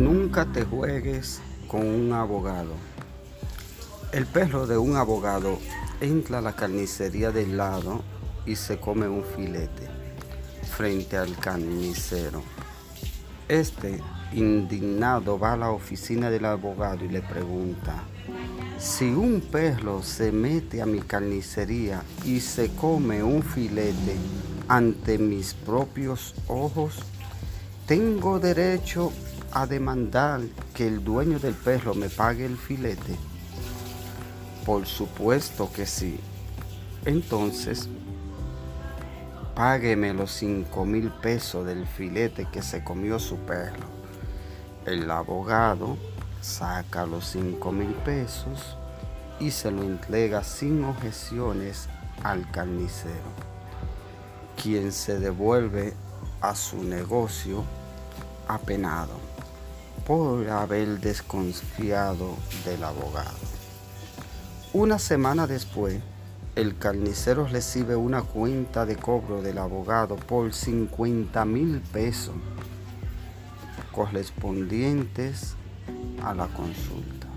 Nunca te juegues con un abogado. El perro de un abogado entra a la carnicería del lado y se come un filete frente al carnicero. Este, indignado, va a la oficina del abogado y le pregunta, si un perro se mete a mi carnicería y se come un filete ante mis propios ojos, ¿tengo derecho a demandar que el dueño del perro me pague el filete? Por supuesto que sí. Entonces, págueme los cinco mil pesos del filete que se comió su perro. El abogado saca los cinco mil pesos y se lo entrega sin objeciones al carnicero, quien se devuelve a su negocio apenado por haber desconfiado del abogado. Una semana después, el carnicero recibe una cuenta de cobro del abogado por 50 mil pesos correspondientes a la consulta.